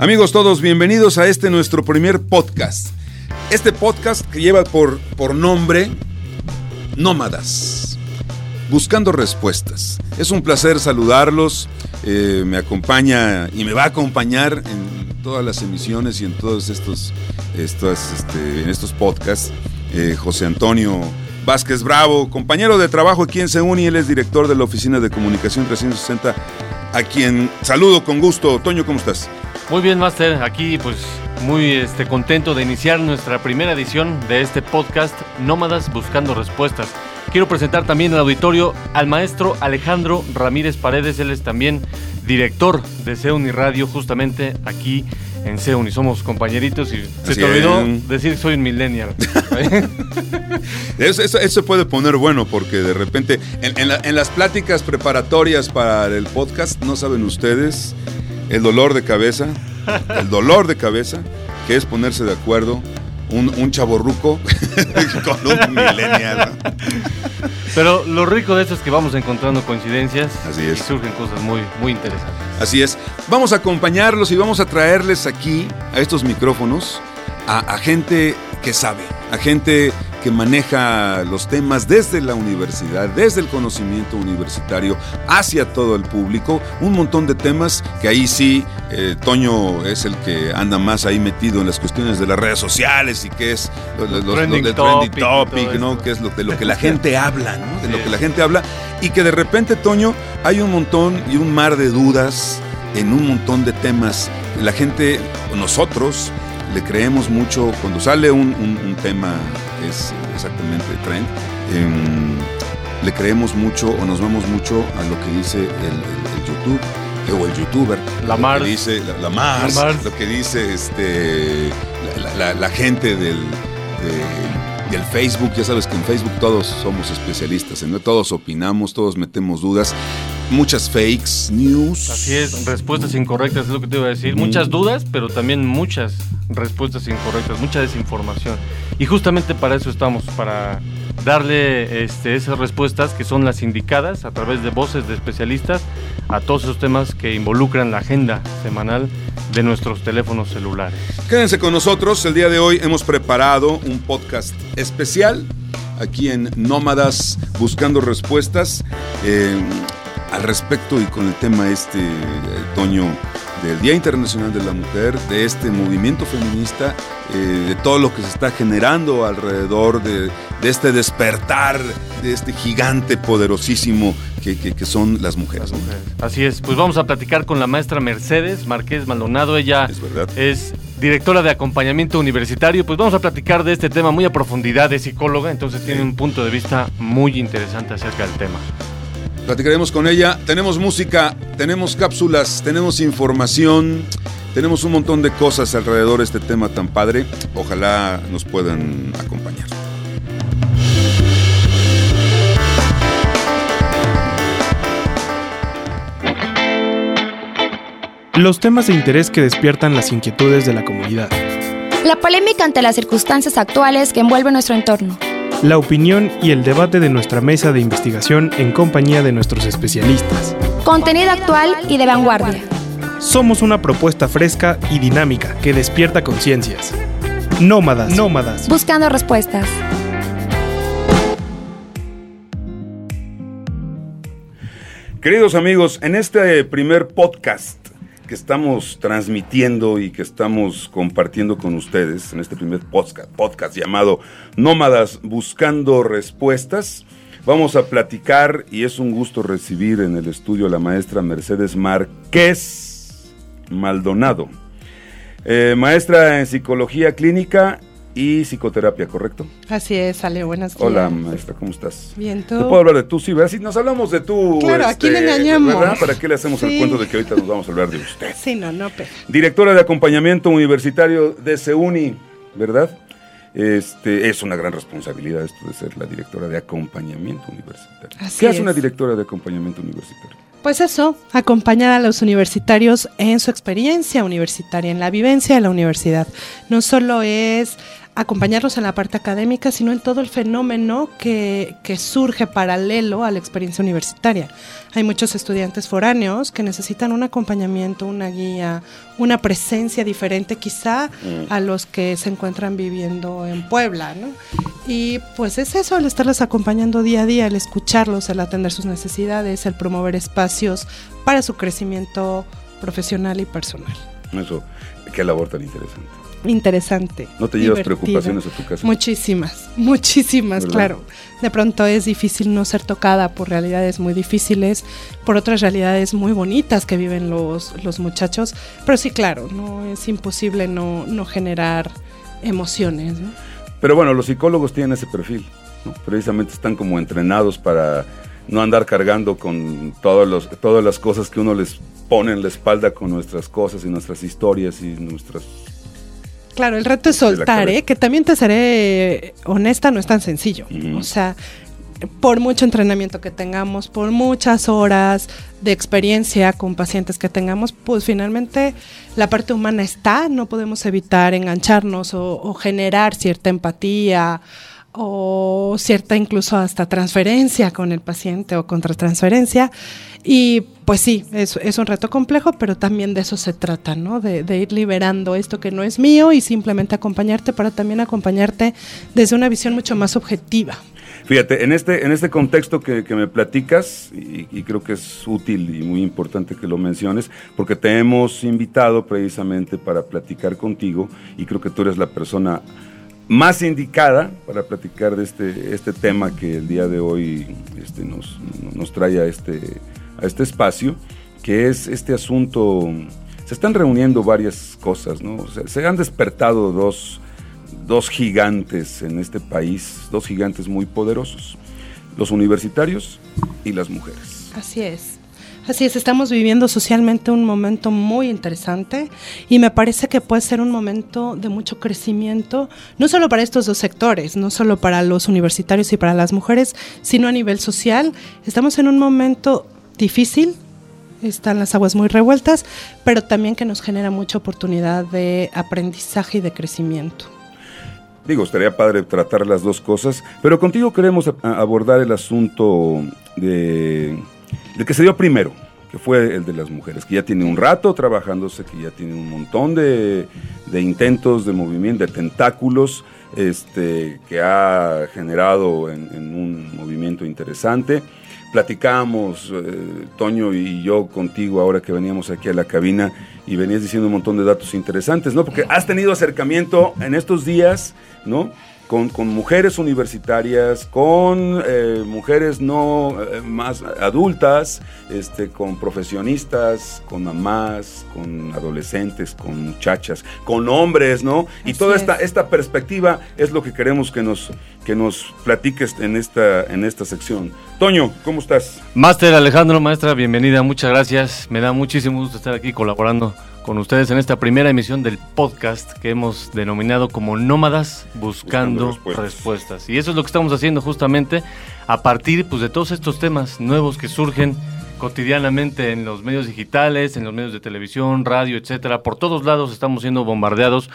Amigos todos, bienvenidos a este nuestro primer podcast. Este podcast que lleva por, por nombre Nómadas, buscando respuestas. Es un placer saludarlos, eh, me acompaña y me va a acompañar en todas las emisiones y en todos estos, estos, este, en estos podcasts eh, José Antonio Vázquez Bravo, compañero de trabajo aquí en Seuni, él es director de la Oficina de Comunicación 360, a quien saludo con gusto. Toño, ¿cómo estás? Muy bien, Master. Aquí pues muy este, contento de iniciar nuestra primera edición de este podcast Nómadas Buscando Respuestas. Quiero presentar también al auditorio al maestro Alejandro Ramírez Paredes. Él es también director de Seuni Radio, justamente aquí en Seuni. Somos compañeritos y se te olvidó decir que soy un millennial. eso, se puede poner bueno porque de repente en, en las pláticas preparatorias para el podcast, no saben ustedes el dolor de cabeza, el dolor de cabeza, que es ponerse de acuerdo un, un chaborruco con un millennial. Pero lo rico de esto es que vamos encontrando coincidencias Así es. y surgen cosas muy, muy interesantes. Así es. Vamos a acompañarlos y vamos a traerles aquí a estos micrófonos a, a gente que sabe, a gente que maneja los temas desde la universidad, desde el conocimiento universitario hacia todo el público, un montón de temas que ahí sí, eh, Toño es el que anda más ahí metido en las cuestiones de las redes sociales y que es lo, lo, lo, trending de topic, topic ¿no? que es lo, de lo que la gente habla, ¿no? de lo que la gente habla y que de repente, Toño, hay un montón y un mar de dudas en un montón de temas. La gente, nosotros, le creemos mucho, cuando sale un, un, un tema, es exactamente trend, eh, le creemos mucho o nos vamos mucho a lo que dice el, el, el YouTube o el youtuber. La Mars. Dice, la, la, Mars, la, Mars, lo que dice este, la, la gente del, de, del Facebook. Ya sabes que en Facebook todos somos especialistas, ¿no? todos opinamos, todos metemos dudas muchas fakes news. Así es, respuestas incorrectas es lo que te iba a decir. Mm. Muchas dudas, pero también muchas respuestas incorrectas, mucha desinformación. Y justamente para eso estamos, para darle este, esas respuestas que son las indicadas a través de voces de especialistas a todos esos temas que involucran la agenda semanal de nuestros teléfonos celulares. Quédense con nosotros, el día de hoy hemos preparado un podcast especial aquí en Nómadas Buscando Respuestas. Eh, al respecto y con el tema este, eh, Toño, del Día Internacional de la Mujer, de este movimiento feminista, eh, de todo lo que se está generando alrededor de, de, este despertar, de este gigante poderosísimo que, que, que son las mujeres. las mujeres. Así es, pues vamos a platicar con la maestra Mercedes Marqués Maldonado, ella es, verdad. es directora de acompañamiento universitario, pues vamos a platicar de este tema muy a profundidad, de psicóloga, entonces tiene un punto de vista muy interesante acerca del tema. Platicaremos con ella. Tenemos música, tenemos cápsulas, tenemos información, tenemos un montón de cosas alrededor de este tema tan padre. Ojalá nos puedan acompañar. Los temas de interés que despiertan las inquietudes de la comunidad. La polémica ante las circunstancias actuales que envuelven nuestro entorno la opinión y el debate de nuestra mesa de investigación en compañía de nuestros especialistas. Contenido actual y de vanguardia. Somos una propuesta fresca y dinámica que despierta conciencias. Nómadas, nómadas. Buscando respuestas. Queridos amigos, en este primer podcast que estamos transmitiendo y que estamos compartiendo con ustedes en este primer podcast, podcast llamado Nómadas Buscando Respuestas. Vamos a platicar y es un gusto recibir en el estudio a la maestra Mercedes Márquez Maldonado, eh, maestra en psicología clínica y psicoterapia, ¿correcto? Así es, Ale, buenas días. Hola, maestra, ¿cómo estás? Bien, ¿tú? ¿Te puedo hablar de tú? Sí, ¿verdad? Si nos hablamos de tú. Claro, este, aquí le engañamos. ¿verdad? ¿Para qué le hacemos sí. el cuento de que ahorita nos vamos a hablar de usted? Sí, no, no, pero. Directora de acompañamiento universitario de CEUNI, ¿verdad? Este, es una gran responsabilidad esto de ser la directora de acompañamiento universitario. Así ¿Qué es. hace una directora de acompañamiento universitario? Pues eso, acompañar a los universitarios en su experiencia universitaria, en la vivencia de la universidad. No solo es acompañarlos en la parte académica, sino en todo el fenómeno que, que, surge paralelo a la experiencia universitaria. Hay muchos estudiantes foráneos que necesitan un acompañamiento, una guía, una presencia diferente quizá mm. a los que se encuentran viviendo en Puebla. ¿no? Y pues es eso, el estarles acompañando día a día, el escucharlos, el atender sus necesidades, el promover espacios para su crecimiento profesional y personal. Eso, qué labor tan interesante interesante. ¿No te llevas preocupaciones a tu casa? Muchísimas, muchísimas, claro. De pronto es difícil no ser tocada por realidades muy difíciles, por otras realidades muy bonitas que viven los, los muchachos, pero sí, claro, no es imposible no, no generar emociones. Pero bueno, los psicólogos tienen ese perfil, precisamente están como entrenados para no andar cargando con todos los, todas las cosas que uno les pone en la espalda con nuestras cosas y nuestras historias y nuestras Claro, el reto es soltar, ¿eh? que también te seré honesta, no es tan sencillo. O sea, por mucho entrenamiento que tengamos, por muchas horas de experiencia con pacientes que tengamos, pues finalmente la parte humana está, no podemos evitar engancharnos o, generar cierta empatía o cierta incluso hasta transferencia con el paciente o contratransferencia. Y pues sí, es, es un reto complejo, pero también de eso se trata, ¿no? De, ir liberando esto que no es mío y simplemente acompañarte para también acompañarte desde una visión mucho más objetiva. Fíjate, en este, en este contexto que, me platicas, y, creo que es útil y muy importante que lo menciones, porque te hemos invitado precisamente para platicar contigo, y creo que tú eres la persona más indicada para platicar de este, este tema que el día de hoy este, nos, nos trae a este, a este espacio, que es este asunto, se están reuniendo varias cosas, ¿no? se han despertado dos, dos gigantes en este país, dos gigantes muy poderosos, los universitarios y las mujeres. Así es. Así es, estamos viviendo socialmente un momento muy interesante y me parece que puede ser un momento de mucho crecimiento, no solo para estos dos sectores, no solo para los universitarios y para las mujeres, sino a nivel social. Estamos en un momento difícil, están las aguas muy revueltas, pero también que nos genera mucha oportunidad de aprendizaje y de crecimiento. Digo, estaría padre tratar las dos cosas, pero contigo queremos abordar el asunto de el que se dio primero, que fue el de las mujeres, que ya tiene un rato trabajándose, que ya tiene un montón de, intentos de movimiento, de tentáculos, este, que ha generado en, un movimiento interesante. Platicábamos, eh, Toño y yo contigo, ahora que veníamos aquí a la cabina, y venías diciendo un montón de datos interesantes, ¿no? Porque has tenido acercamiento en estos días, ¿no? Con, mujeres universitarias, con eh, mujeres no eh, más adultas, este, con profesionistas, con mamás, con adolescentes, con muchachas, con hombres, ¿no? Y toda esta, esta perspectiva es lo que queremos que nos, que nos platiques en esta, en esta sección. Toño, ¿cómo estás? Máster Alejandro, maestra, bienvenida, muchas gracias. Me da muchísimo gusto estar aquí colaborando con ustedes en esta primera emisión del podcast que hemos denominado como Nómadas Buscando, respuestas. Y eso es lo que estamos haciendo justamente a partir pues, de todos estos temas nuevos que surgen cotidianamente en los medios digitales, en los medios de televisión, radio, etcétera. Por todos lados estamos siendo bombardeados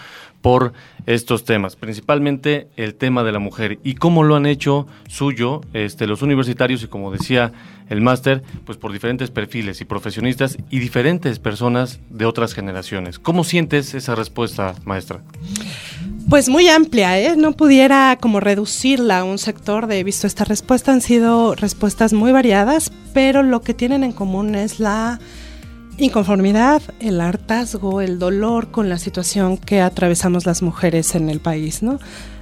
por estos temas, principalmente el tema de la mujer y cómo lo han hecho suyo este, los universitarios y como decía el máster, pues por diferentes perfiles y profesionistas y diferentes personas de otras generaciones. ¿Cómo sientes esa respuesta, maestra? Pues muy amplia, ¿eh? No pudiera como reducirla a un sector de visto esta respuesta. Han sido respuestas muy variadas, pero lo que tienen en común es la Inconformidad, el hartazgo, el dolor con la situación que atravesamos las mujeres en el país, ¿no?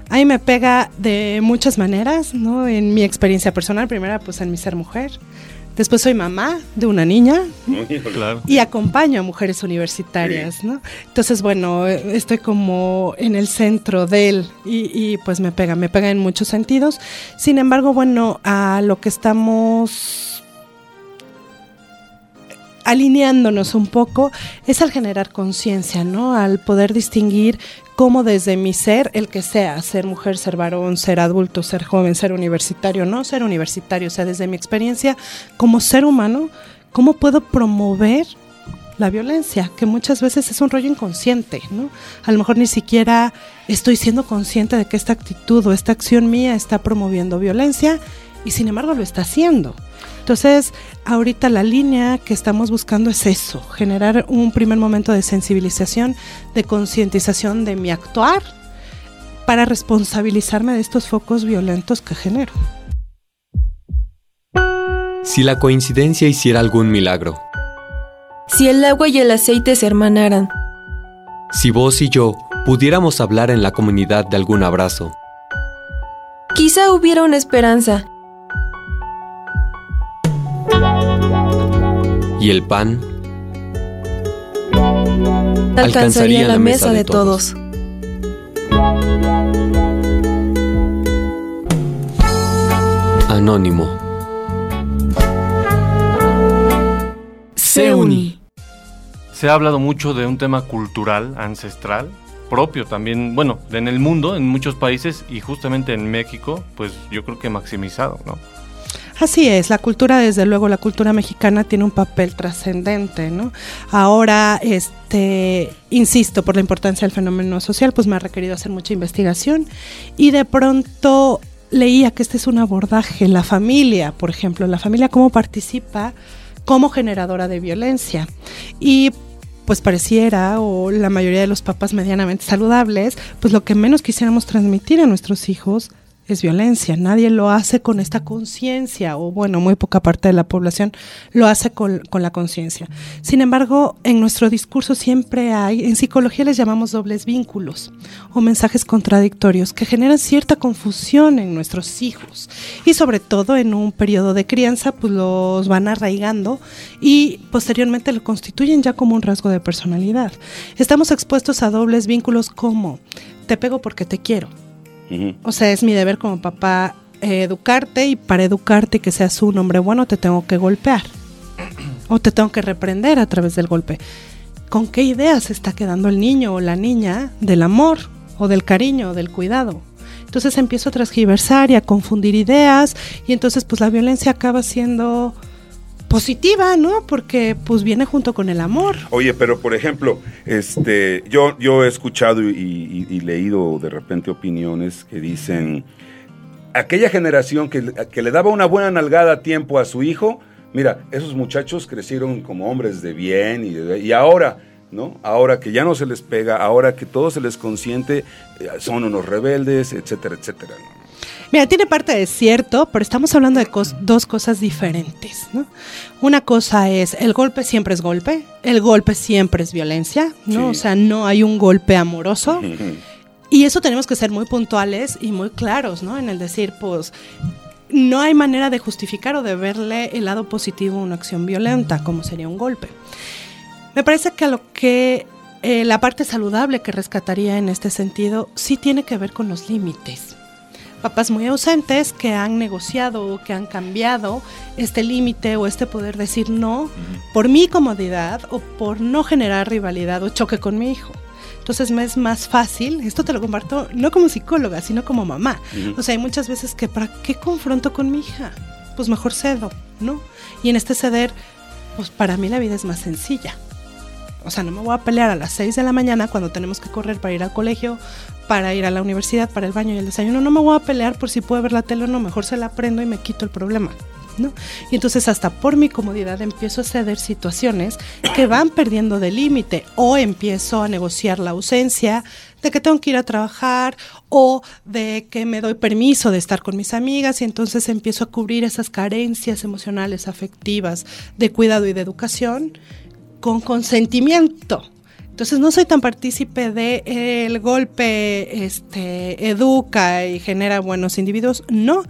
Ahí me pega de muchas maneras, ¿no? En mi experiencia personal, primera pues en mi ser mujer, después soy mamá de una niña y acompaño a mujeres universitarias, ¿no? Entonces, bueno, estoy como en el centro de él y, y pues me pega, me pega en muchos sentidos. Sin embargo, bueno, a lo que estamos alineándonos un poco es al generar conciencia, ¿no? Al poder distinguir cómo desde mi ser, el que sea, ser mujer, ser varón, ser adulto, ser joven, ser universitario, no ser universitario, o sea, desde mi experiencia como ser humano, cómo puedo promover la violencia, que muchas veces es un rollo inconsciente, ¿no? A lo mejor ni siquiera estoy siendo consciente de que esta actitud o esta acción mía está promoviendo violencia y sin embargo lo está haciendo. Entonces, ahorita la línea que estamos buscando es eso, generar un primer momento de sensibilización, de concientización de mi actuar para responsabilizarme de estos focos violentos que genero. Si la coincidencia hiciera algún milagro, Si el agua y el aceite se hermanaran, si vos y yo pudiéramos hablar en la comunidad de algún abrazo, quizá hubiera una esperanza. Y el pan Alcanzaría la mesa de todos. anónimo. Seuni. Se ha hablado mucho de un tema cultural, ancestral, propio también, bueno, en el mundo, en muchos países y justamente en México, pues yo creo que maximizado, ¿no? Así es, la cultura, desde luego, la cultura mexicana tiene un papel trascendente, ¿no? Ahora, este, insisto, por la importancia del fenómeno social, pues me ha requerido hacer mucha investigación y de pronto leía que este es un abordaje, la familia, por ejemplo, la familia cómo participa como generadora de violencia. Y pues pareciera, o la mayoría de los papás medianamente saludables, pues lo que menos quisiéramos transmitir a nuestros hijos es violencia. Nadie lo hace con esta conciencia, o bueno, muy poca parte de la población lo hace con, con la conciencia. Sin embargo, en nuestro discurso siempre hay, en psicología les llamamos dobles vínculos o mensajes contradictorios que generan cierta confusión en nuestros hijos y sobre todo en un periodo de crianza, pues los van arraigando y posteriormente lo constituyen ya como un rasgo de personalidad. Estamos expuestos a dobles vínculos como te pego porque te quiero. O sea, es mi deber como papá eh, educarte y para educarte y que seas un hombre bueno te tengo que golpear o te tengo que reprender a través del golpe. ¿Con qué ideas se está quedando el niño o la niña del amor o del cariño o del cuidado? Entonces empiezo a transgiversar y a confundir ideas y entonces pues la violencia acaba siendo positiva, ¿no? Porque pues viene junto con el amor. Oye, pero por ejemplo, este, yo, yo he escuchado y, leído de repente opiniones que dicen, aquella generación que, que le daba una buena nalgada a tiempo a su hijo, mira, esos muchachos crecieron como hombres de bien y, y ahora, ¿no? Ahora que ya no se les pega, ahora que todo se les consiente, eh, son unos rebeldes, etcétera, etcétera. ¿no? Mira, tiene parte de cierto, pero estamos hablando de cos- dos cosas diferentes, ¿no? Una cosa es, el golpe siempre es golpe, el golpe siempre es violencia, ¿no? Sí. O sea, no hay un golpe amoroso. Y eso tenemos que ser muy puntuales y muy claros, ¿no? En el decir, pues, no hay manera de justificar o de verle el lado positivo a una acción violenta, como sería un golpe. Me parece que lo que eh, la parte saludable que rescataría en este sentido sí tiene que ver con los límites. Papás muy ausentes que han negociado o que han cambiado este límite o este poder decir no por mi comodidad o por no generar rivalidad o choque con mi hijo. Entonces me es más fácil, esto te lo comparto no como psicóloga, sino como mamá. Ujú. O sea, hay muchas veces que ¿para qué confronto con mi hija? Pues mejor cedo, ¿no? Y en este ceder, pues para mí la vida es más sencilla. O sea, no me voy a pelear a las 6 de la mañana cuando tenemos que correr para ir al colegio, para ir a la universidad, para el baño y el desayuno. No me voy a pelear por si puedo ver la tele o no. Mejor se la prendo y me quito el problema. ¿no? Y entonces hasta por mi comodidad empiezo a ceder situaciones que van perdiendo de límite o empiezo a negociar la ausencia de que tengo que ir a trabajar o de que me doy permiso de estar con mis amigas y entonces empiezo a cubrir esas carencias emocionales, afectivas, de cuidado y de educación con consentimiento. Entonces no soy tan partícipe de eh, el golpe este educa y genera buenos individuos, no,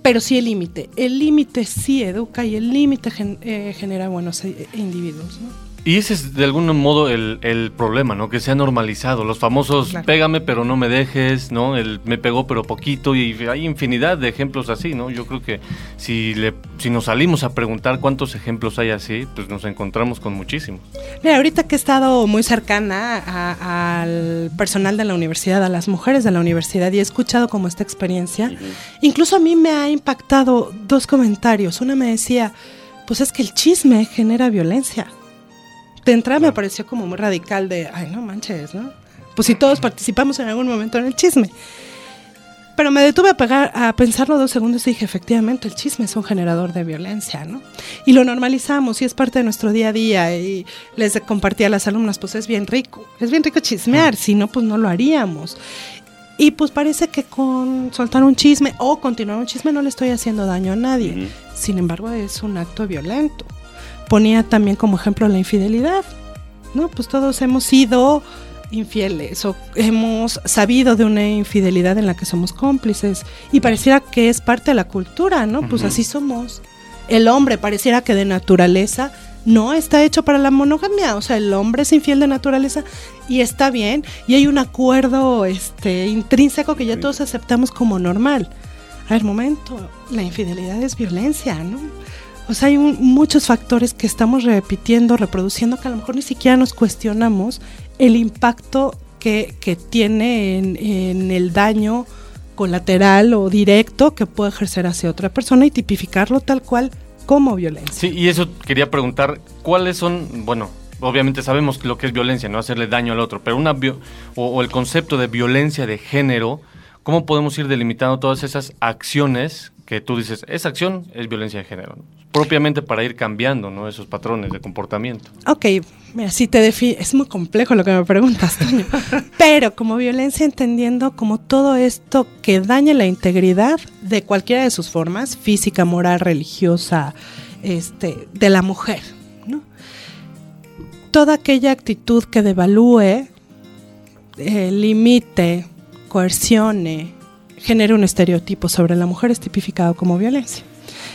pero sí el límite. El límite sí educa y el límite eh, genera buenos eh, individuos, ¿no? Y ese es de algún modo el, el problema, ¿no? Que se ha normalizado. Los famosos Claro. pégame pero no me dejes, ¿no? El me pegó pero poquito y hay infinidad de ejemplos así, ¿no? Yo creo que si, le, si nos salimos a preguntar cuántos ejemplos hay así, pues nos encontramos con muchísimos. Mira, ahorita que he estado muy cercana a- al personal de la universidad, a las mujeres de la universidad y he escuchado como esta experiencia, incluso a mí me ha impactado dos comentarios. Una me decía, pues es que el chisme genera violencia. De entrada me pareció como muy radical de, ay, no manches, ¿no? Pues si todos participamos en algún momento en el chisme. Pero me detuve a, pegar, a pensarlo dos segundos y dije, efectivamente, el chisme es un generador de violencia, ¿no? Y lo normalizamos y es parte de nuestro día a día. Y les compartí a las alumnas, pues es bien rico, es bien rico chismear, si no, pues no lo haríamos. Y pues parece que con soltar un chisme o continuar un chisme no le estoy haciendo daño a nadie. Sin embargo, es un acto violento. Ponía también como ejemplo la infidelidad, ¿no? Pues todos hemos sido infieles o hemos sabido de una infidelidad en la que somos cómplices y pareciera que es parte de la cultura, ¿no? Pues así somos. El hombre pareciera que de naturaleza no está hecho para la monogamia, o sea, el hombre es infiel de naturaleza y está bien y hay un acuerdo este intrínseco que ya todos aceptamos como normal. A ver, momento, la infidelidad es violencia, ¿no? O sea, hay muchos factores que estamos repitiendo, reproduciendo, que a lo mejor ni siquiera nos cuestionamos el impacto que, tiene en, el daño colateral o directo que puede ejercer hacia otra persona y tipificarlo tal cual como violencia. Sí, y eso quería preguntar, ¿cuáles son, bueno, obviamente sabemos lo que es violencia, no hacerle daño al otro, pero una o, el concepto de violencia de género, ¿cómo podemos ir delimitando todas esas acciones que tú dices, esa acción es violencia de género? Propiamente para ir cambiando esos patrones de comportamiento. Ok, mira, si te es muy complejo lo que me preguntas, Toño, pero como violencia entendiendo como todo esto que daña la integridad de cualquiera de sus formas, física, moral, religiosa, este, de la mujer, ¿no? Toda aquella actitud que devalúe, eh, limite, coercione, genere un estereotipo sobre la mujer es tipificado como violencia.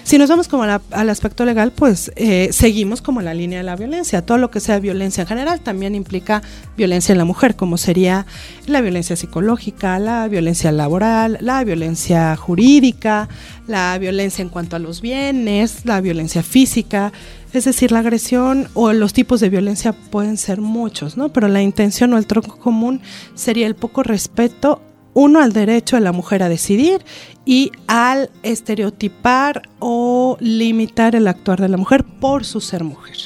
Si nos vamos como al aspecto legal, pues eh, seguimos como la línea de la violencia. Todo lo que sea violencia en general también implica violencia en la mujer, como sería la violencia psicológica, la violencia laboral, la violencia jurídica, la violencia en cuanto a los bienes, la violencia física. Es decir, la agresión o los tipos de violencia pueden ser muchos, ¿no? Pero la intención o el tronco común sería el poco respeto uno al derecho de la mujer a decidir y al estereotipar o limitar el actuar de la mujer por su ser mujer.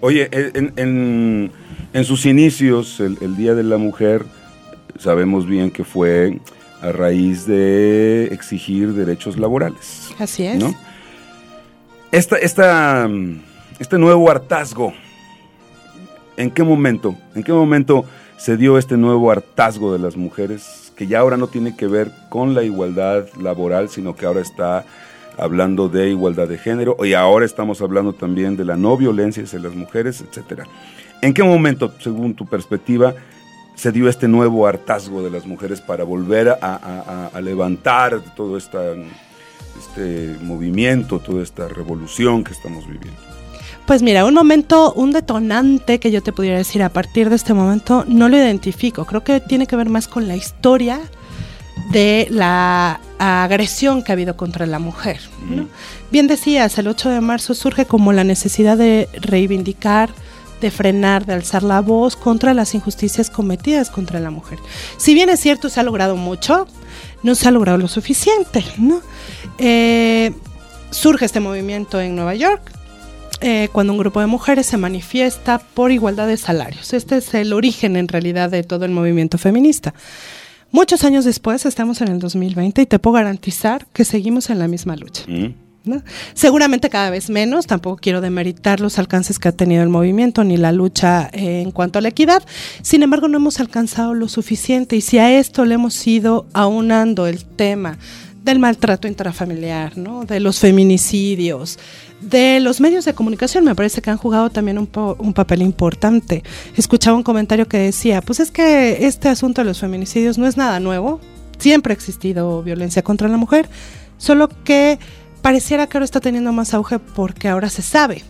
Oye, en, sus inicios, el, Día de la Mujer, sabemos bien que fue a raíz de exigir derechos laborales. Así es. Esta, esta, este nuevo hartazgo, ¿en qué momento? ¿En qué momento se dio este nuevo hartazgo de las mujeres que ya ahora no tiene que ver con la igualdad laboral, sino que ahora está hablando de igualdad de género y ahora estamos hablando también de la no violencia hacia las mujeres, etcétera. ¿En qué momento, según tu perspectiva, se dio este nuevo hartazgo de las mujeres para volver a, levantar todo este movimiento, toda esta revolución que estamos viviendo? Pues mira, un momento, un detonante que yo te pudiera decir a partir de este momento, no lo identifico. Creo que tiene que ver más con la historia de la agresión que ha habido contra la mujer. Bien decías, el 8 de marzo surge como la necesidad de reivindicar, de frenar, de alzar la voz contra las injusticias cometidas contra la mujer. Si bien es cierto, se ha logrado mucho, no se ha logrado lo suficiente. Eh, surge este movimiento en Nueva York, eh, cuando un grupo de mujeres se manifiesta por igualdad de salarios. Este es el origen en realidad de todo el movimiento feminista. Muchos años después, estamos en el 2020 y te puedo garantizar que seguimos en la misma lucha. Mm. Seguramente cada vez menos, tampoco quiero demeritar los alcances que ha tenido el movimiento ni la lucha eh, en cuanto a la equidad, sin embargo no hemos alcanzado lo suficiente y si a esto le hemos ido aunando el tema del maltrato intrafamiliar, ¿no? de los feminicidios, de los medios de comunicación, me parece que han jugado también un, papel importante. Escuchaba un comentario que decía, pues es que este asunto de los feminicidios no es nada nuevo, siempre ha existido violencia contra la mujer, solo que pareciera que ahora está teniendo más auge porque ahora se sabe.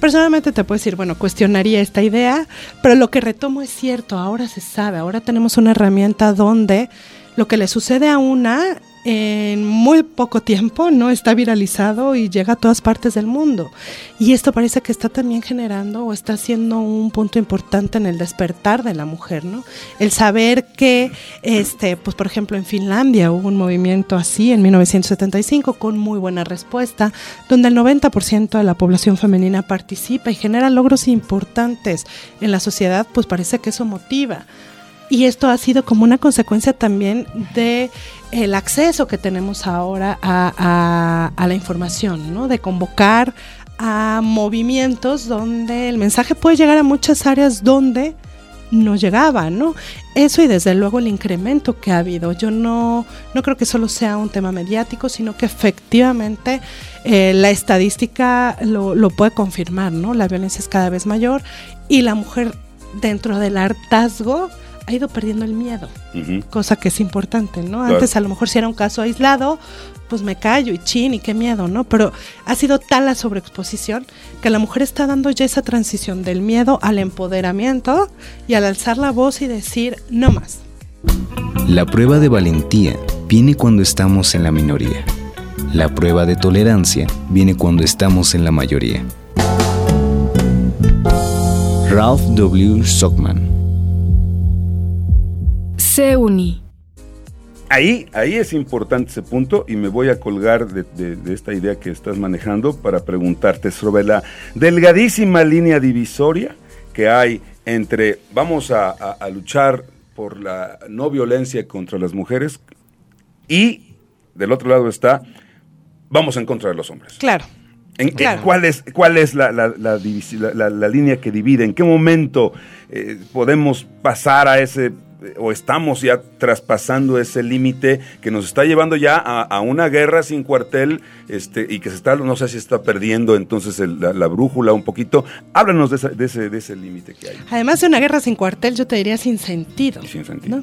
Personalmente te puedo decir, bueno, cuestionaría esta idea, pero lo que retomo es cierto, ahora se sabe, ahora tenemos una herramienta donde lo que le sucede a una en muy poco tiempo, ¿no? Está viralizado y llega a todas partes del mundo. Y esto parece que está también generando o está siendo un punto importante en el despertar de la mujer, ¿no? El saber que, este, pues por ejemplo, en Finlandia hubo un movimiento así en 1975 con muy buena respuesta, donde el 90% de la población femenina participa y genera logros importantes en la sociedad, pues parece que eso motiva. Y esto ha sido como una consecuencia también de el acceso que tenemos ahora a, la información, ¿no? De convocar a movimientos donde el mensaje puede llegar a muchas áreas donde no llegaba, ¿no? Eso y desde luego el incremento que ha habido. Yo no, no creo que solo sea un tema mediático, sino que efectivamente eh, la estadística lo, lo, puede confirmar, ¿no? La violencia es cada vez mayor y la mujer dentro del hartazgo ha ido perdiendo el miedo, cosa que es importante, ¿no? Antes a lo mejor si era un caso aislado, pues me callo y chin y qué miedo, ¿no? Pero ha sido tal la sobreexposición que la mujer está dando ya esa transición del miedo al empoderamiento y al alzar la voz y decir no más. La prueba de valentía viene cuando estamos en la minoría. La prueba de tolerancia viene cuando estamos en la mayoría. Ralph W. Sockman se uni. Ahí, ahí es importante ese punto y me voy a colgar de, esta idea que estás manejando para preguntarte sobre la delgadísima línea divisoria que hay entre vamos a, luchar por la no violencia contra las mujeres y del otro lado está vamos en contra de los hombres. Claro. En, ¿Cuál es, cuál es la, la, línea que divide? ¿En qué momento eh, podemos pasar a ese o estamos ya traspasando ese límite que nos está llevando ya a, una guerra sin cuartel este, y que se está, no sé si está perdiendo entonces la, brújula un poquito. Háblanos de, ese, de ese límite que hay. Además de una guerra sin cuartel, yo te diría sin sentido. sin sentido.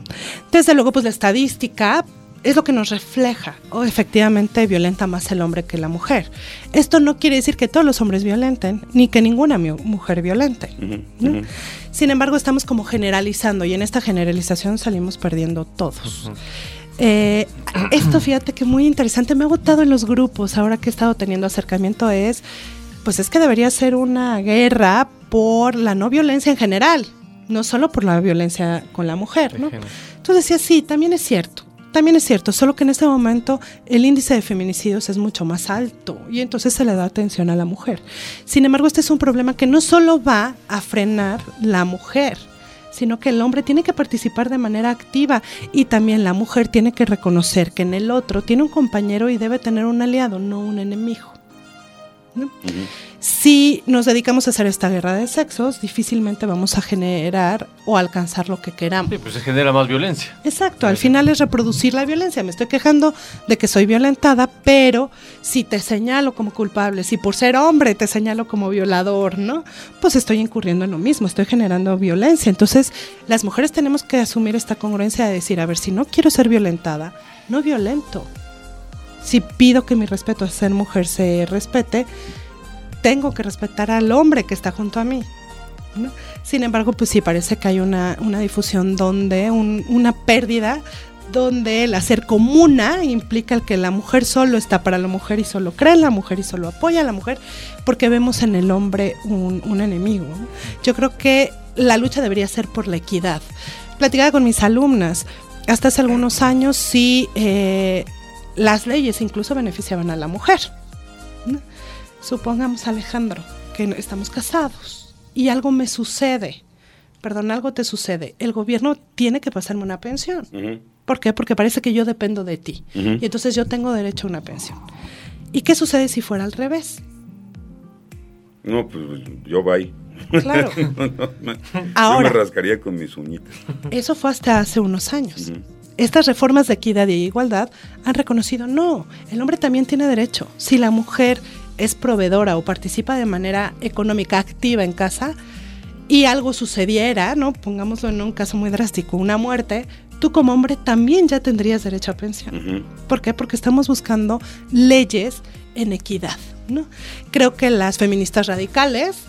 Desde luego, pues la estadística es lo que nos refleja, o efectivamente violenta más el hombre que la mujer. Esto no quiere decir que todos los hombres violenten, ni que ninguna mujer violente. Sin embargo, estamos como generalizando y en esta generalización salimos perdiendo todos. Eh, esto, fíjate que muy interesante, me ha gustado en los grupos, ahora que he estado teniendo acercamiento, es, pues es que debería ser una guerra por la no violencia en general, no solo por la violencia con la mujer, ¿no? Entonces decía, sí, también es cierto. También es cierto, solo que en este momento el índice de feminicidios es mucho más alto y entonces se le da atención a la mujer. Sin embargo, este es un problema que no solo va a frenar la mujer, sino que el hombre tiene que participar de manera activa y también la mujer tiene que reconocer que en el otro tiene un compañero y debe tener un aliado, no un enemigo. Si nos dedicamos a hacer esta guerra de sexos, difícilmente vamos a generar o alcanzar lo que queramos. Sí, pues se genera más violencia. Exacto, al final es reproducir la violencia. Me estoy quejando de que soy violentada, pero si te señalo como culpable, si por ser hombre te señalo como violador, ¿no? Pues estoy incurriendo en lo mismo, estoy generando violencia. Entonces, las mujeres tenemos que asumir esta congruencia de decir, a ver, si no quiero ser violentada, no violento si pido que mi respeto a ser mujer se respete, tengo que respetar al hombre que está junto a mí. Sin embargo, pues sí parece que hay una, difusión donde, una pérdida, donde el hacer comuna implica el que la mujer solo está para la mujer y solo cree en la mujer y solo apoya a la mujer, porque vemos en el hombre un, enemigo. Yo creo que la lucha debería ser por la equidad. Platicaba con mis alumnas, hasta hace algunos años sí eh, las leyes incluso beneficiaban a la mujer. Supongamos, Alejandro, que estamos casados y algo me sucede. Perdón, algo te sucede. El gobierno tiene que pasarme una pensión. ¿Por qué? Porque parece que yo dependo de ti. Y entonces yo tengo derecho a una pensión. ¿Y qué sucede si fuera al revés? No, pues yo voy. Claro. Ahora, yo me rascaría con mis uñitas. Eso fue hasta hace unos años estas reformas de equidad y igualdad han reconocido, no, el hombre también tiene derecho. Si la mujer es proveedora o participa de manera económica activa en casa y algo sucediera, ¿no? Pongámoslo en un caso muy drástico, una muerte, tú como hombre también ya tendrías derecho a pensión. ¿Por qué? Porque estamos buscando leyes en equidad, ¿no? Creo que las feministas radicales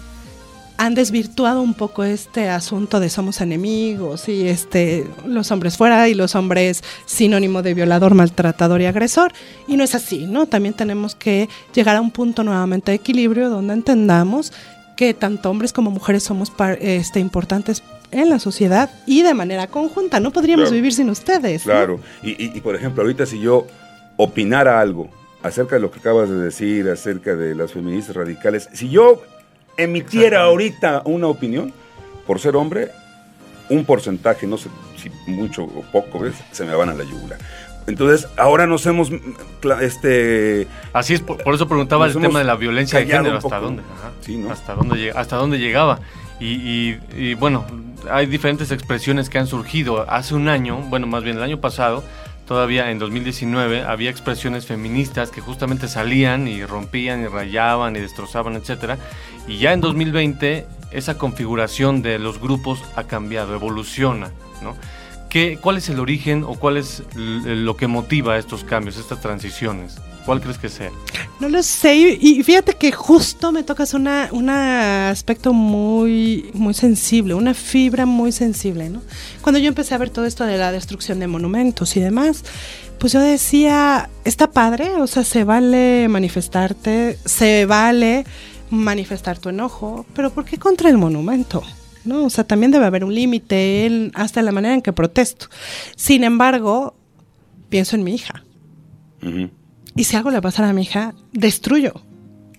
han desvirtuado un poco este asunto de somos enemigos y este los hombres fuera y los hombres sinónimo de violador, maltratador y agresor y no es así, ¿no? También tenemos que llegar a un punto nuevamente de equilibrio donde entendamos que tanto hombres como mujeres somos este, importantes en la sociedad y de manera conjunta. No podríamos vivir sin ustedes. Claro, y, y, por ejemplo, ahorita si yo opinara algo acerca de lo que acabas de decir, acerca de las feministas radicales, si yo emitiera ahorita una opinión, por ser hombre, un porcentaje, no sé si mucho o poco, ¿ves? se me van a la yugular. Entonces, ahora nos hemos. Este, Así es, por, eso preguntaba el tema de la violencia de género, ¿hasta dónde? ¿Hasta, dónde ¿Hasta dónde llegaba? Y, y, bueno, hay diferentes expresiones que han surgido. Hace un año, bueno, más bien el año pasado, todavía en 2019, había expresiones feministas que justamente salían y rompían y rayaban y destrozaban, etcétera. Y ya en 2020 esa configuración de los grupos ha cambiado, evoluciona. ¿Qué, ¿Cuál es el origen o cuál es lo que motiva estos cambios, estas transiciones? ¿Cuál crees que sea? No lo sé, y fíjate que justo me tocas una, un aspecto muy, muy sensible, una fibra muy sensible, ¿no? Cuando yo empecé a ver todo esto de la destrucción de monumentos y demás, pues yo decía, está padre, o sea, se vale manifestarte, se vale manifestar tu enojo, pero ¿por qué contra el monumento? ¿No? O sea, también debe haber un límite hasta la manera en que protesto. Sin embargo, pienso en mi hija. Y si algo le pasa a mi hija, destruyo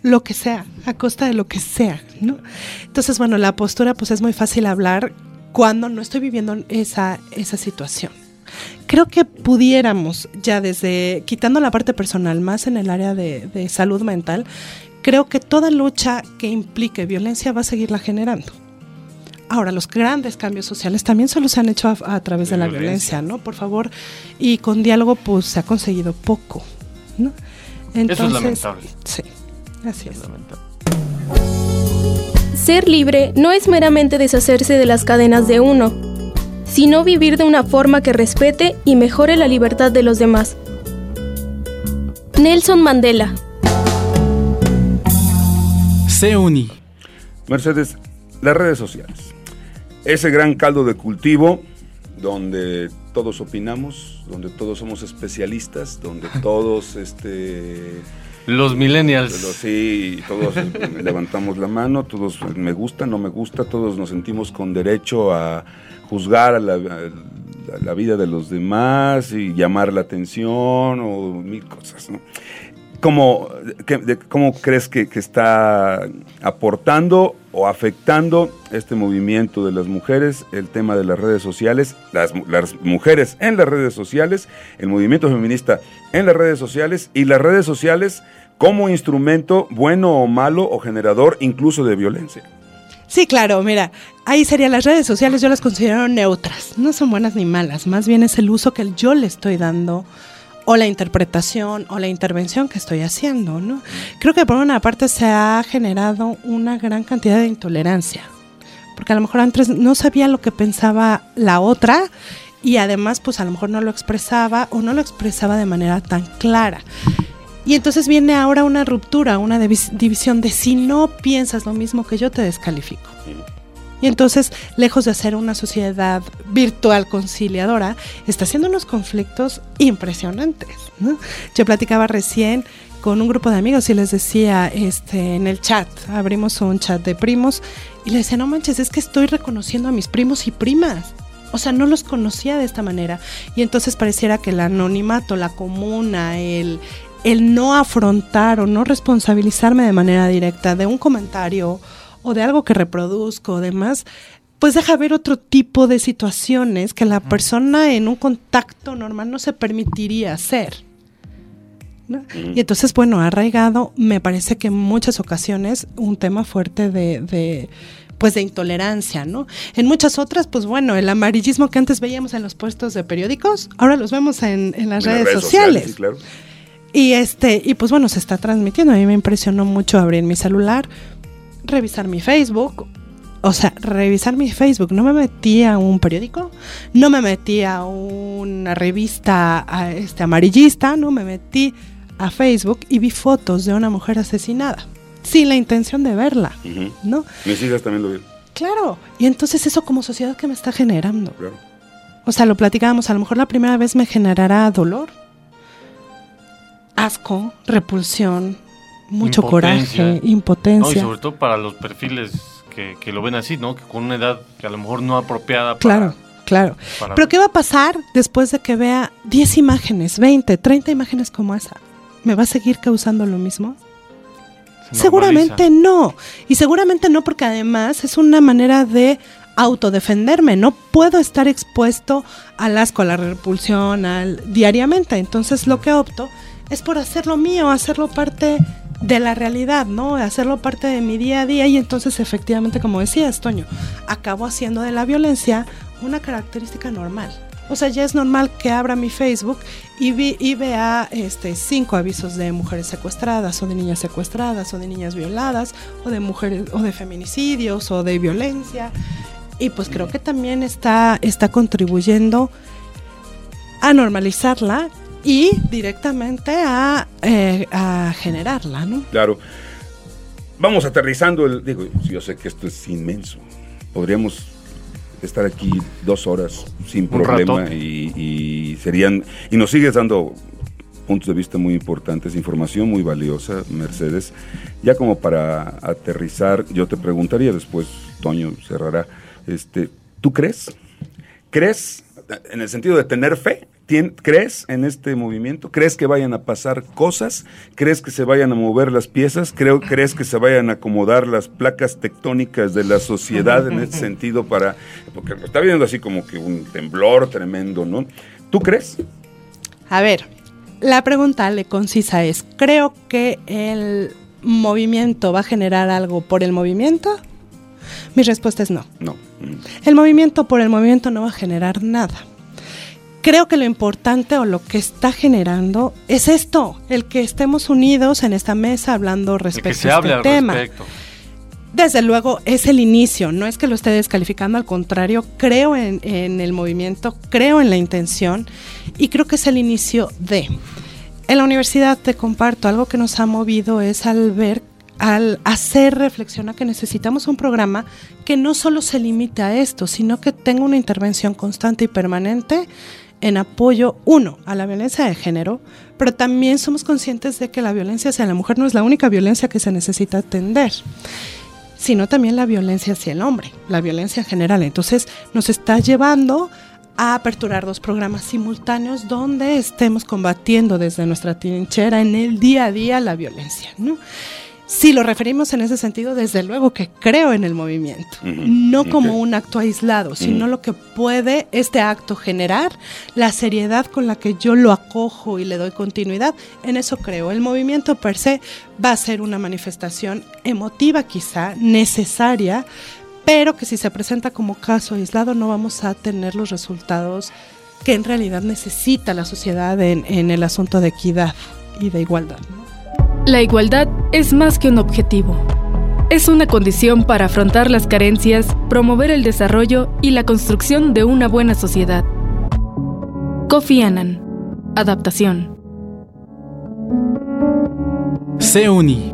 lo que sea, a costa de lo que sea, ¿no? Entonces, bueno, la postura pues es muy fácil hablar cuando no estoy viviendo esa, esa situación. Creo que pudiéramos ya desde, quitando la parte personal, más en el área de, de salud mental, creo que toda lucha que implique violencia va a seguirla generando. Ahora, los grandes cambios sociales también solo se han hecho a, través de, la violencia. ¿no? Por favor, y con diálogo pues se ha conseguido poco, ¿no? Eso es lamentable. Sí, así es. Ser libre no es meramente deshacerse de las cadenas de uno, sino vivir de una forma que respete y mejore la libertad de los demás. Nelson Mandela uni. Mercedes, las redes sociales. Ese gran caldo de cultivo donde todos opinamos, donde todos somos especialistas, donde todos este los millennials. Sí, todos levantamos la mano, todos me gusta, no me gusta, todos nos sentimos con derecho a juzgar a la, la vida de los demás y llamar la atención o mil cosas. ¿no? ¿Cómo, cómo crees que, está aportando o afectando este movimiento de las mujeres, el tema de las redes sociales, las, mujeres en las redes sociales, el movimiento feminista en las redes sociales y las redes sociales como instrumento bueno o malo o generador incluso de violencia? Sí, claro, mira, ahí serían las redes sociales, yo las considero neutras, no son buenas ni malas, más bien es el uso que yo le estoy dando o la interpretación o la intervención que estoy haciendo, ¿no? Creo que por una parte se ha generado una gran cantidad de intolerancia, porque a lo mejor antes no sabía lo que pensaba la otra y además pues a lo mejor no lo expresaba o no lo expresaba de manera tan clara. Y entonces viene ahora una ruptura, una división de si no piensas lo mismo que yo te descalifico. Y entonces, lejos de ser una sociedad virtual conciliadora, está haciendo unos conflictos impresionantes. Yo platicaba recién con un grupo de amigos y les decía este, en el chat, abrimos un chat de primos, y les decía, no manches, es que estoy reconociendo a mis primos y primas. O sea, no los conocía de esta manera. Y entonces pareciera que el anonimato, la comuna, el, el no afrontar o no responsabilizarme de manera directa de un comentario o de algo que reproduzco o demás, pues deja ver otro tipo de situaciones que la persona en un contacto normal no se permitiría hacer. Y entonces, bueno, arraigado, me parece que en muchas ocasiones un tema fuerte de, pues de intolerancia, ¿no? En muchas otras, pues bueno, el amarillismo que antes veíamos en los puestos de periódicos, ahora los vemos en, las, redes, sociales. Y este, y pues bueno, se está transmitiendo. A mí me impresionó mucho abrir mi celular, revisar mi Facebook. O sea, revisar mi Facebook. No me metí a un periódico, no me metí a una revista este, amarillista, no me metí a Facebook y vi fotos de una mujer asesinada. sin la intención de verla. ¿no? Mis hijas también lo vieron. Claro, y entonces eso como sociedad que me está generando. Claro. O sea, lo platicábamos, a lo mejor la primera vez me generará dolor, asco, repulsión, mucho Impotencia. coraje, No, y impotencia. sobre todo para los perfiles que, que lo ven así, ¿no? Que con una edad que a lo mejor no apropiada para... Claro, claro. Pero ¿qué va a pasar después de que vea 10 imágenes, 20, 30 imágenes como esa? ¿Me va a seguir causando lo mismo? se Seguramente no. Y seguramente no porque además es una manera de autodefenderme. No puedo estar expuesto al asco, a la repulsión, al diariamente. Entonces lo que opto es por hacerlo mío, hacerlo parte de la realidad, ¿no? Hacerlo parte de mi día a día y entonces efectivamente, como decías, Toño, acabo haciendo de la violencia una característica normal. O sea, ya es normal que abra mi Facebook y, vi- y vea este, cinco avisos de mujeres secuestradas o de niñas secuestradas o de niñas violadas o de mujeres o de feminicidios o de violencia. Y pues creo que también está, está contribuyendo a normalizarla y directamente a, eh, a generarla, ¿no? Claro. Vamos aterrizando el. Digo, yo sé que esto es inmenso. Podríamos estar aquí dos horas sin problema y serían. Y nos sigues dando puntos de vista muy importantes, información muy valiosa, Mercedes. Ya como para aterrizar, yo te preguntaría después, Toño cerrará. Este, ¿Tú crees? ¿Crees en el sentido de tener fe? ¿Tien- ¿Crees en este movimiento? ¿Crees que vayan a pasar cosas? ¿Crees que se vayan a mover las piezas? Creo, ¿Crees que se vayan a acomodar las placas tectónicas de la sociedad en ese sentido para... Porque lo está viendo así como que un temblor tremendo, ¿no? ¿Tú crees? A ver, la pregunta le concisa es, ¿creo que el movimiento va a generar algo por el movimiento? Mi respuesta es no. No. El movimiento por el movimiento no va a generar nada. Creo que lo importante o lo que está generando es esto, el que estemos unidos en esta mesa hablando El respecto que se a este al tema. respecto. Desde luego es el inicio, no es que lo esté descalificando, al contrario, creo en, en el movimiento, creo en la intención y creo que es el inicio de. En la universidad te comparto, algo que nos ha movido es al ver, al hacer reflexión a que necesitamos un programa que no solo se limite a esto, sino que tenga una intervención constante y permanente en apoyo, uno, a la violencia de género, pero también somos conscientes de que la violencia hacia la mujer no es la única violencia que se necesita atender sino también la violencia hacia el hombre, la violencia en general. Entonces nos está llevando a aperturar dos programas simultáneos donde estemos combatiendo desde nuestra trinchera en el día a día la violencia. ¿no? Si lo referimos en ese sentido, desde luego que creo en el movimiento, no como un acto aislado, sino lo que puede este acto generar, la seriedad con la que yo lo acojo y le doy continuidad, en eso creo. El movimiento per se va a ser una manifestación emotiva quizá, necesaria, pero que si se presenta como caso aislado no vamos a tener los resultados que en realidad necesita la sociedad en, en el asunto de equidad y de igualdad. ¿no? La igualdad es más que un objetivo. Es una condición para afrontar las carencias, promover el desarrollo y la construcción de una buena sociedad. Kofi Annan. Adaptación. SEUNI.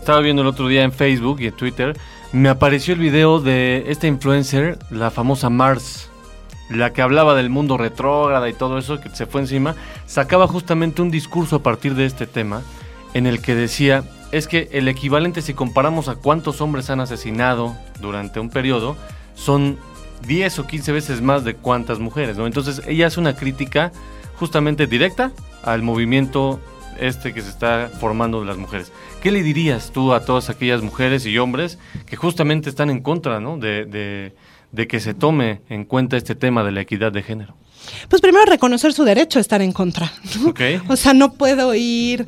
Estaba viendo el otro día en Facebook y en Twitter, me apareció el video de esta influencer, la famosa Mars, la que hablaba del mundo retrógrada y todo eso, que se fue encima, sacaba justamente un discurso a partir de este tema, en el que decía, es que el equivalente si comparamos a cuántos hombres han asesinado durante un periodo, son 10 o 15 veces más de cuántas mujeres, ¿no? Entonces ella hace una crítica justamente directa al movimiento este que se está formando de las mujeres. ¿Qué le dirías tú a todas aquellas mujeres y hombres que justamente están en contra ¿no? de, de- de que se tome en cuenta este tema de la equidad de género? Pues primero reconocer su derecho a estar en contra. ¿no? ¿Ok? O sea, no puedo ir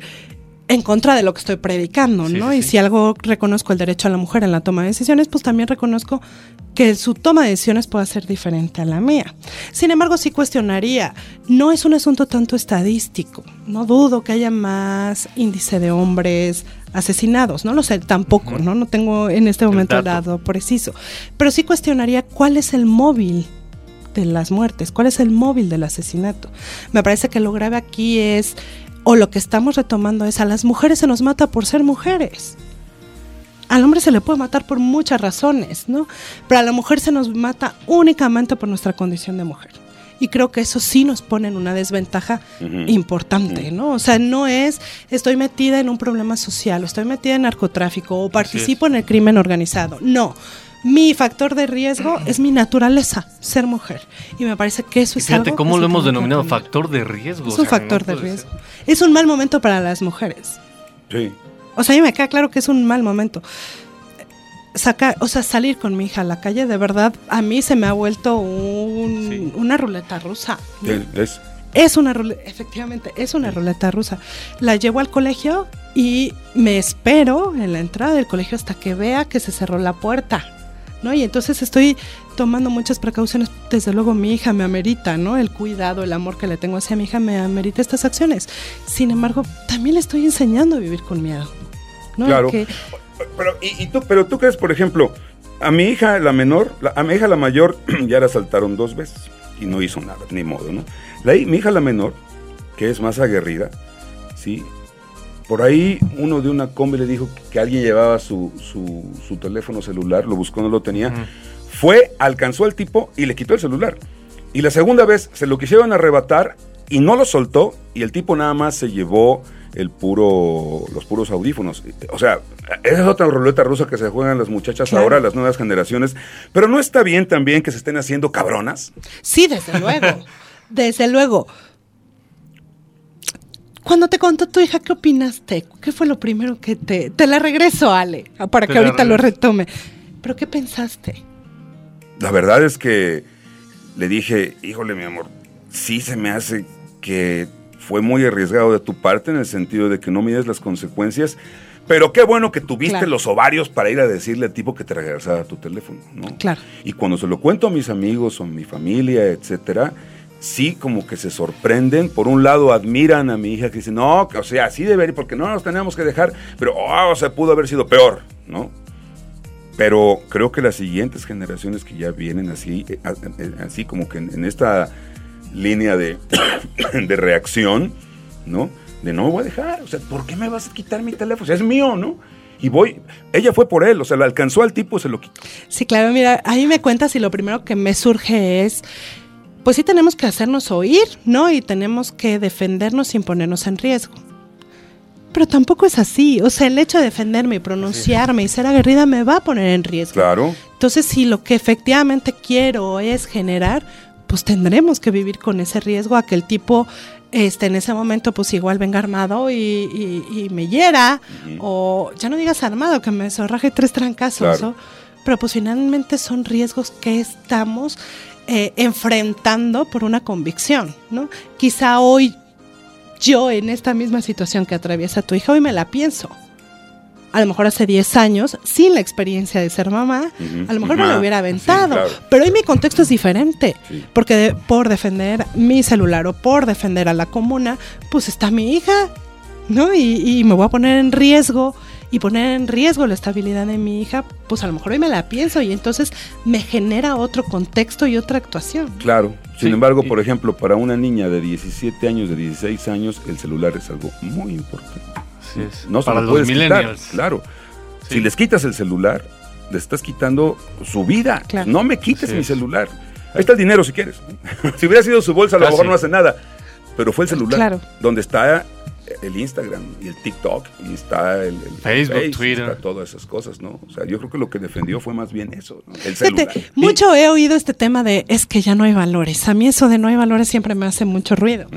en contra de lo que estoy predicando, Sí, ¿no? sí, y si algo reconozco el derecho a la mujer en la toma de decisiones, pues también reconozco que su toma de decisiones pueda ser diferente a la mía. Sin embargo, sí cuestionaría, no es un asunto tanto estadístico, no dudo que haya más índice de hombres asesinados, no lo sé tampoco, ¿no? No tengo en este momento el dato preciso, pero sí cuestionaría cuál es el móvil de las muertes, cuál es el móvil del asesinato. Me parece que lo grave aquí es o lo que estamos retomando es a las mujeres se nos mata por ser mujeres. Al hombre se le puede matar por muchas razones, ¿no? Pero a la mujer se nos mata únicamente por nuestra condición de mujer. Y creo que eso sí nos pone en una desventaja importante, ¿no? O sea, no es estoy metida en un problema social, o estoy metida en narcotráfico, o participo en el crimen organizado. No. Mi factor de riesgo es mi naturaleza, ser mujer. Y me parece que eso es Fíjate algo cómo que lo se hemos denominado factor de riesgo. Es o un sea, factor no de riesgo. ser. Es un mal momento para las mujeres. Sí. O sea, a mí me queda claro que es un mal momento. Sacar, o sea, salir con mi hija a la calle, de verdad, a mí se me ha vuelto un- una ruleta rusa. es- Es una ruleta, efectivamente, es una ruleta rusa. La llevo al colegio y me espero en la entrada del colegio hasta que vea que se cerró la puerta, ¿no? Y entonces estoy tomando muchas precauciones. Desde luego mi hija me amerita, ¿no? El cuidado, el amor que le tengo hacia mi hija me amerita estas acciones. Sin embargo, también le estoy enseñando a vivir con miedo, ¿no? Claro. Que- Pero, y, y tú, pero tú crees, por ejemplo, a mi hija, la menor, la- a mi hija, la mayor, ya la asaltaron dos veces y no hizo nada, ni modo, ¿no? La, mi hija, la menor, que es más aguerrida, ¿sí? Por ahí uno de una combi le dijo que alguien llevaba su, su, su teléfono celular, lo buscó, no lo tenía. Fue, alcanzó al tipo y le quitó el celular. Y la segunda vez se lo quisieron arrebatar y no lo soltó y el tipo nada más se llevó el puro, los puros audífonos. O sea, esa es otra ruleta rusa que se juegan las muchachas Claro. ahora, las nuevas generaciones. Pero no está bien también que se estén haciendo cabronas. Sí, desde luego. desde luego. Cuando te contó tu hija, ¿qué opinaste? ¿Qué fue lo primero que te... Te la regreso, Ale, para Te que ahorita lo retome. ¿Pero qué pensaste? La verdad es que le dije, híjole, mi amor, sí se me hace que fue muy arriesgado de tu parte en el sentido de que no mides las consecuencias. Pero qué bueno que tuviste Claro. los ovarios para ir a decirle al tipo que te regresara tu teléfono, ¿no? Claro. Y cuando se lo cuento a mis amigos o a mi familia, etcétera, sí como que se sorprenden. Por un lado admiran a mi hija que dice, no, o sea, así debería, porque no nos tenemos que dejar, pero, oh, o sea, pudo haber sido peor, ¿no? Pero creo que las siguientes generaciones que ya vienen así, eh, a- eh, así como que en, esta línea de, de reacción, ¿no? De no me voy a dejar, o sea, ¿por qué me vas a quitar mi teléfono? O sea, es mío, ¿no? Y voy, ella fue por él, o sea, la alcanzó al tipo y se lo quitó. Sí, claro, mira, ahí me cuentas y lo primero que me surge es, pues sí tenemos que hacernos oír, ¿no? Y tenemos que defendernos sin ponernos en riesgo. Pero tampoco es así, o sea, el hecho de defenderme y pronunciarme y ser aguerrida me va a poner en riesgo. Claro. Entonces, si lo que efectivamente quiero es generar, pues tendremos que vivir con ese riesgo a que el tipo este, en ese momento pues igual venga armado y, y- y me hiera, o ya no digas armado, que me zorraje tres trancazos, Claro. pero pues finalmente son riesgos que estamos eh, enfrentando por una convicción, ¿no? Quizá hoy yo en esta misma situación que atraviesa tu hija, hoy me la pienso. A lo mejor hace 10 años, sin la experiencia de ser mamá, Ujú. a lo mejor me Ajá. lo hubiera Sí, aventado. claro. Pero hoy mi contexto es diferente. Sí. Porque de- por defender mi celular o por defender a la comuna, pues está mi hija, ¿no? Y, y me voy a poner en riesgo. Y poner en riesgo la estabilidad de mi hija, pues a lo mejor hoy me la pienso y entonces me genera otro contexto y otra actuación. Claro. Sin Sí, embargo, y- por ejemplo, para una niña de 17 años, de 16 años, el celular es algo muy importante. Así es. No se Para lo los puedes quitar, claro. Sí. Si les quitas el celular, le estás quitando su vida. Claro. No me quites Sí. mi celular. Ahí está el dinero si quieres. si hubiera sido su bolsa, a lo mejor no hace nada. Pero fue el celular. Claro. Donde está el Instagram y el TikTok y está el, el Facebook, Face, Twitter. está todas esas cosas, ¿no? O sea, yo creo que lo que defendió fue más bien eso, ¿no? el Fíjate, celular. mucho he oído este tema de es que ya no hay valores. A mí eso de no hay valores siempre me hace mucho ruido.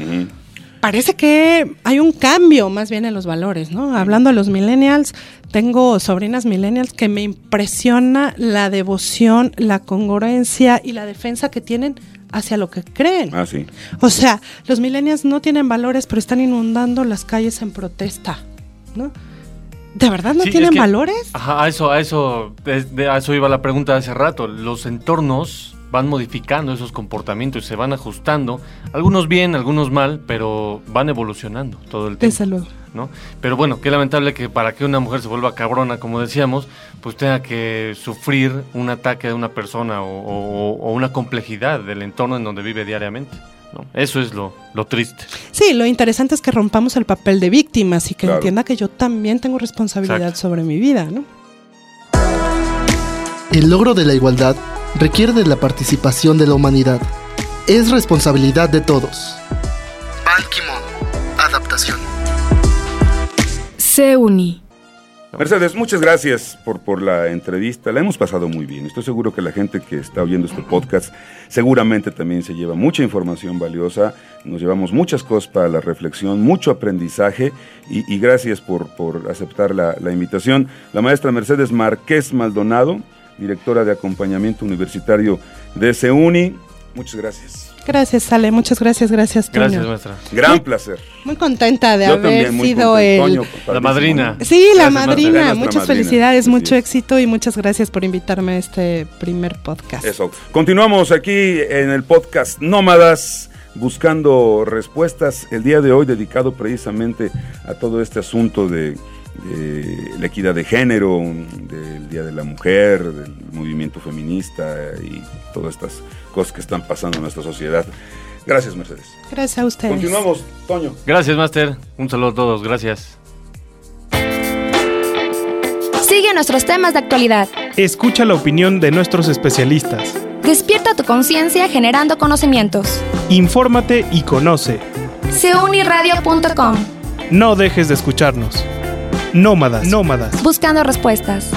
Parece que hay un cambio más bien en los valores, ¿no? Hablando de los millennials, tengo sobrinas millennials que me impresiona la devoción, la congruencia y la defensa que tienen hacia lo que creen. Ah, sí. O sea, los millennials no tienen valores, pero están inundando las calles en protesta, ¿no? ¿De verdad no Sí, es tienen que- valores? Ajá, a eso, a eso, a eso iba la pregunta de hace rato. Los entornos van modificando esos comportamientos y se van ajustando. Algunos bien, algunos mal, pero van evolucionando todo el tiempo. Desde luego. ¿No? Pero bueno, qué lamentable que para que una mujer se vuelva cabrona, como decíamos, pues tenga que sufrir un ataque de una persona o, o- o una complejidad del entorno en donde vive diariamente. ¿no? Eso es lo, lo triste. Sí, lo interesante es que rompamos el papel de víctimas y que Claro. entienda que yo también tengo responsabilidad Exacto. sobre mi vida, ¿no? El logro de la igualdad requiere de la participación de la humanidad. Es responsabilidad de todos. Ban Ki-moon. Adaptación. Uni. Mercedes, muchas gracias por, por la entrevista. La hemos pasado muy bien. Estoy seguro que la gente que está oyendo este podcast seguramente también se lleva mucha información valiosa. Nos llevamos muchas cosas para la reflexión, mucho aprendizaje y, y gracias por, por aceptar la, la invitación. La maestra Mercedes Márquez Maldonado, directora de acompañamiento universitario de CEUNI. Muchas gracias. Gracias, Ale. Muchas gracias, gracias, Toño. Gracias, maestra. Gran placer. Muy contenta de Yo haber también, sido el... Toño, La madrina. Sí, la Gracias, madrina. Muchas madrina. felicidades, mucho éxito y muchas gracias por invitarme a este primer podcast. Eso. Continuamos aquí en el podcast Nómadas buscando respuestas. El día de hoy dedicado precisamente a todo este asunto de, de la equidad de género, del Día de la Mujer, del movimiento feminista y todas estas cosas que están pasando en nuestra sociedad. Gracias, Mercedes. Gracias a ustedes. Continuamos, Toño. Gracias, Master. Un saludo a todos. Gracias. Sigue nuestros temas de actualidad. Escucha la opinión de nuestros especialistas. Despierta tu conciencia generando conocimientos. Infórmate y conoce. Seuniradio.com No dejes de escucharnos. Nómadas, nómadas. Buscando respuestas.